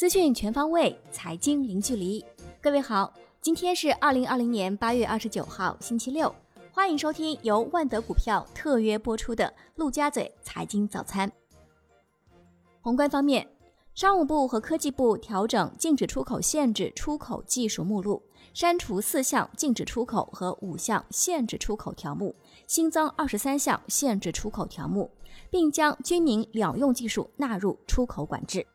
资讯全方位，财经零距离。各位好，今天是二零二零年八月二十九号，星期六。欢迎收听由万德股票特约播出的陆家嘴财经早餐。宏观方面，商务部和科技部调整禁止出口限制出口技术目录，删除四项禁止出口和五项限制出口条目，新增二十三项限制出口条目，并将军民两用技术纳入出口管制。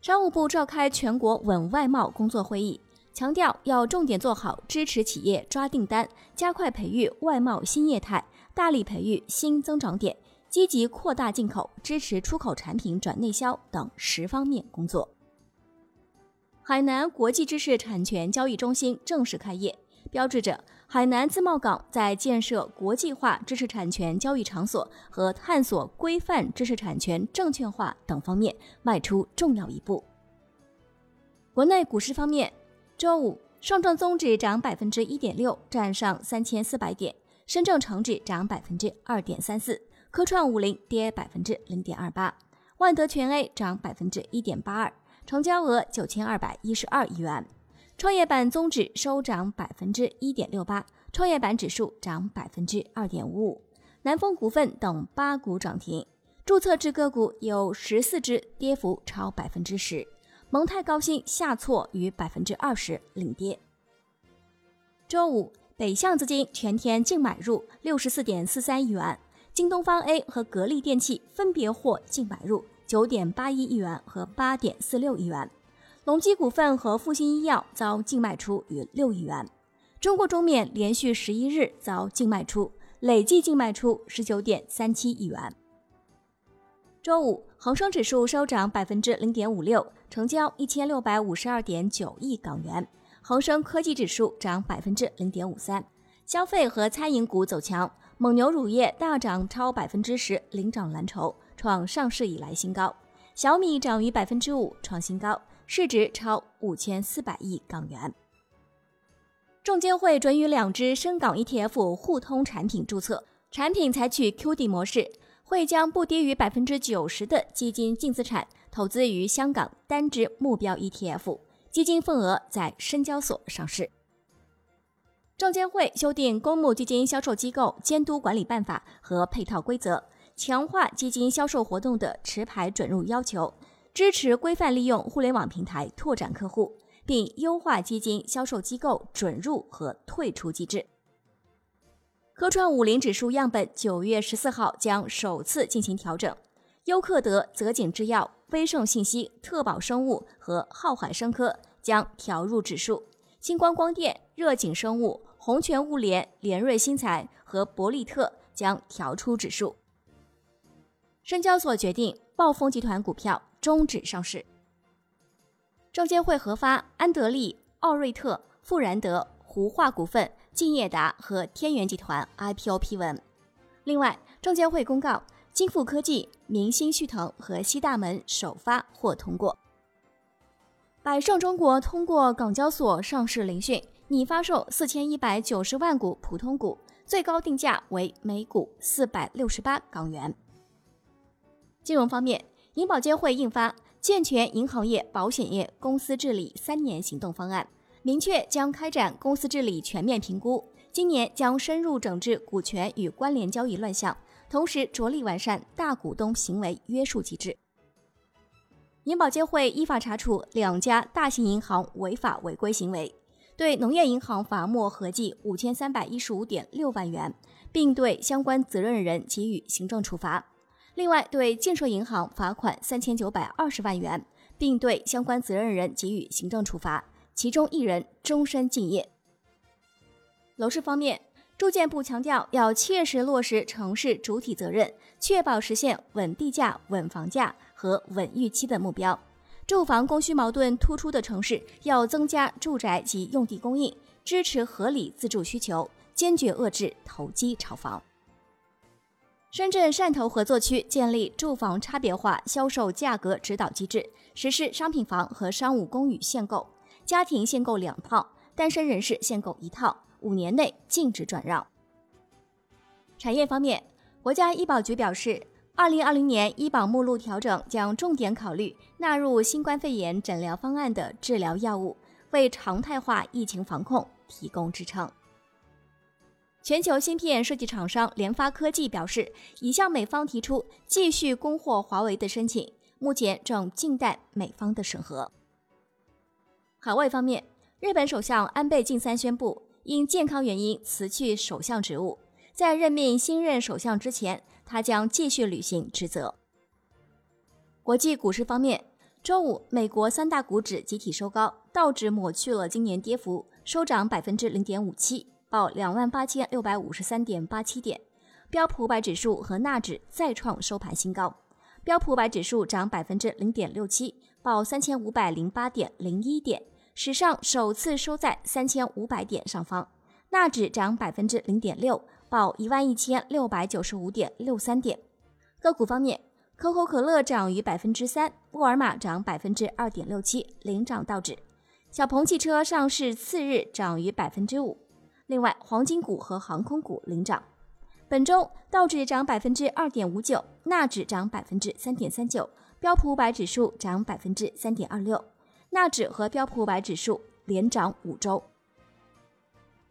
商务部召开全国稳外贸工作会议，强调要重点做好支持企业抓订单、加快培育外贸新业态、大力培育新增长点、积极扩大进口、支持出口产品转内销等十方面工作。海南国际知识产权交易中心正式开业。标志着海南自贸港在建设国际化知识产权交易场所和探索规范知识产权证券化等方面迈出重要一步。国内股市方面，周五上证综指涨百分之一点六，站上三千四百点；深证成指涨百分之二点三四，科创五零跌百分之零点二八，万德全 A 涨百分之一点八二，成交额九千二百一十二亿元。创业板综指收涨百分之一点六八，创业板指数涨百分之二点五五，南风股份等八股涨停，注册制个股有十四只，跌幅超百分之十。蒙泰高新下挫逾百分之二十，领跌。周五，北向资金全天净买入六十四点四三亿元，京东方 A 和格力电器分别获净买入九点八一亿元和八点四六亿元。隆基股份和复星医药遭净卖出逾六亿元，中国中免连续十一日遭净卖出，累计净卖出十九点三七亿元。周五，恒生指数收涨百分之零点五六，成交一千六百五十二点九亿港元。恒生科技指数涨百分之零点五三，消费和餐饮股走强，蒙牛乳业大涨超百分之十，领涨蓝筹，创上市以来新高。小米涨逾百分之五，创新高。市值超五千四百亿港元。证监会准予两只深港 ETF 互通产品注册，产品采取 QD 模式，会将不低于百分之九十的基金净资产投资于香港单只目标 ETF，基金份额在深交所上市。证监会修订《公募基金销售机构监督管理办法》和配套规则，强化基金销售活动的持牌准入要求。支持规范利用互联网平台拓展客户，并优化基金销售机构准入和退出机制。科创五零指数样本九月十四号将首次进行调整，优客德、泽景制药、威盛信息、特宝生物和浩海生科将调入指数，星光光电、热景生物、宏泉物联、联瑞新材和博利特将调出指数。深交所决定暴风集团股票。终止上市。证监会核发安德利、奥瑞特、富然德、湖化股份、敬业达和天元集团 IPO 批文。另外，证监会公告金富科技、明星旭腾和西大门首发或通过。百胜中国通过港交所上市聆讯，拟发售四千一百九十万股普通股，最高定价为每股四百六十八港元。金融方面。银保监会印发《健全银行业保险业公司治理三年行动方案》，明确将开展公司治理全面评估，今年将深入整治股权与关联交易乱象，同时着力完善大股东行为约束机制。银保监会依法查处两家大型银行违法违规行为，对农业银行罚没合计五千三百一十五点六万元，并对相关责任人给予行政处罚。另外，对建设银行罚款三千九百二十万元，并对相关责任人给予行政处罚，其中一人终身禁业。楼市方面，住建部强调要切实落实城市主体责任，确保实现稳地价、稳房价和稳预期的目标。住房供需矛盾突出的城市，要增加住宅及用地供应，支持合理自住需求，坚决遏制投机炒房。深圳汕头合作区建立住房差别化销售价格指导机制，实施商品房和商务公寓限购，家庭限购两套，单身人士限购一套，五年内禁止转让。产业方面，国家医保局表示，二零二零年医保目录调整将重点考虑纳入新冠肺炎诊疗方案的治疗药物，为常态化疫情防控提供支撑。全球芯片设计厂商联发科技表示，已向美方提出继续供货华为的申请，目前正静待美方的审核。海外方面，日本首相安倍晋三宣布因健康原因辞去首相职务，在任命新任首相之前。他将继续履行职责。国际股市方面，周五美国三大股指集体收高，道指抹去了今年跌幅，收涨百分之零点五七，报两万八千六百五十三点八七点。标普五百指数和纳指再创收盘新高，标普五百指数涨百分之零点六七，报三千五百零八点零一点，史上首次收在三千五百点上方。纳指涨百分之零点六。报一万一千六百九十五点六三点。个股方面，可口可乐涨逾百分之三，沃尔玛涨百分之二点六七，领涨道指。小鹏汽车上市次日涨逾百分之五。另外，黄金股和航空股领涨。本周道指涨百分之二点五九，纳指涨百分之三点三九，标普五百指数涨百分之三点二六。纳指和标普五百指数连涨五周。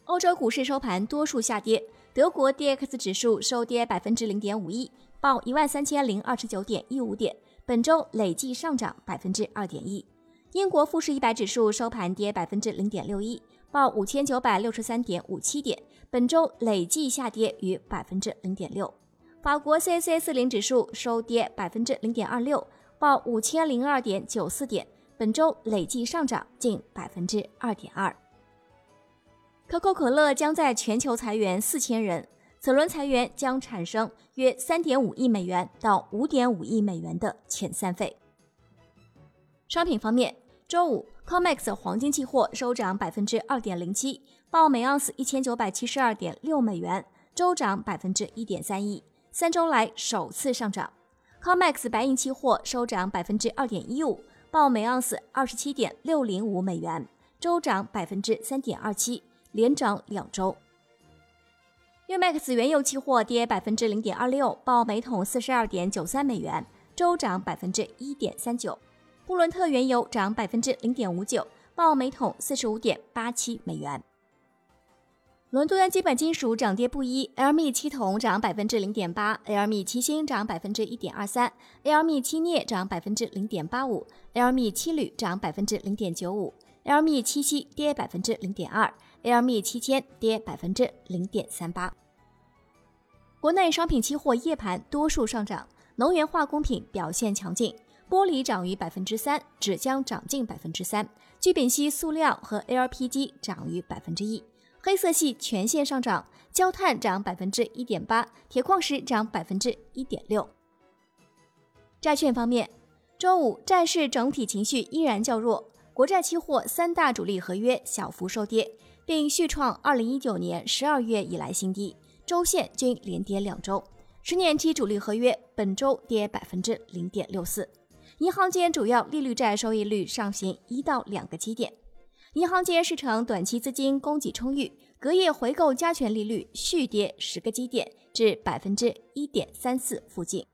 欧洲股市收盘多数下跌。德国 D X 指数收跌百分之零点五一，报一万三千零二十九点一五点，本周累计上涨百分之二点一。英国富时一百指数收盘跌百分之零点六一，报五千九百六十三点五七点，本周累计下跌逾百分之零点六。法国 C C 四零指数收跌百分之零点二六，报五千零二点九四点，本周累计上涨近百分之二点二。可口可乐将在全球裁员四千人，此轮裁员将产生约三点五亿美元到五点五亿美元的遣散费。商品方面，周五，COMEX 黄金期货收涨百分之二点零七，报每盎司一千九百七十二点六美元，周涨百分之一点三一，三周来首次上涨。COMEX 白银期货收涨百分之二点一五，报每盎司二十七点六零五美元，周涨百分之三点二七。连涨两周。UMAX 原油期货跌百分之零点二六，报每桶四十二点九三美元，周涨百分之一点三九。布伦特原油涨百分之零点五九，报每桶四十五点八七美元。伦敦基本金属涨跌不一，LME 七铜涨百分之零点八，LME 七锌涨百分之一点二三，LME 七镍涨百分之零点八五，LME 七铝涨百分之零点九五，LME 七锡跌百分之零点二。LME 七千跌百分之零点三八。国内商品期货夜盘多数上涨，能源化工品表现强劲，玻璃涨逾百分之三，纸浆涨近百分之三，聚丙烯塑料和 LPG 涨逾百分之一，黑色系全线上涨，焦炭涨百分之一点八，铁矿石涨百分之一点六。债券方面，周五债市整体情绪依然较弱，国债期货三大主力合约小幅收跌。并续创二零一九年十二月以来新低，周线均连跌两周。十年期主力合约本周跌百分之零点六四。银行间主要利率债收益率上行一到两个基点。银行间市场短期资金供给充裕，隔夜回购加权利率续跌十个基点至百分之一点三四附近。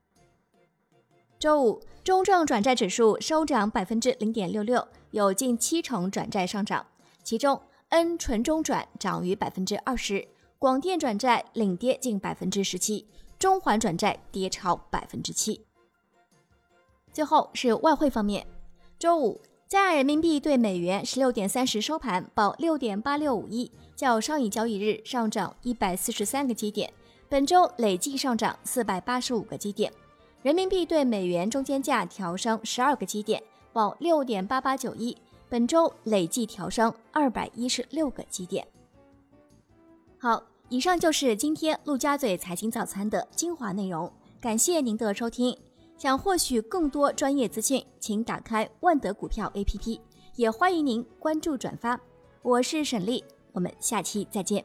周五，中证转债指数收涨百分之零点六六，有近七成转债上涨，其中。N 纯中转涨逾百分之二十，广电转债领跌近百分之十七，中环转债跌超百分之七。最后是外汇方面，周五在岸人民币对美元十六点三十收盘报六点八六五一，较上一交易日上涨一百四十三个基点，本周累计上涨四百八十五个基点。人民币对美元中间价调升十二个基点，报六点八八九一。本周累计调升二百一十六个基点。好，以上就是今天陆家嘴财经早餐的精华内容，感谢您的收听。想获取更多专业资讯，请打开万德股票 APP，也欢迎您关注转发。我是沈丽，我们下期再见。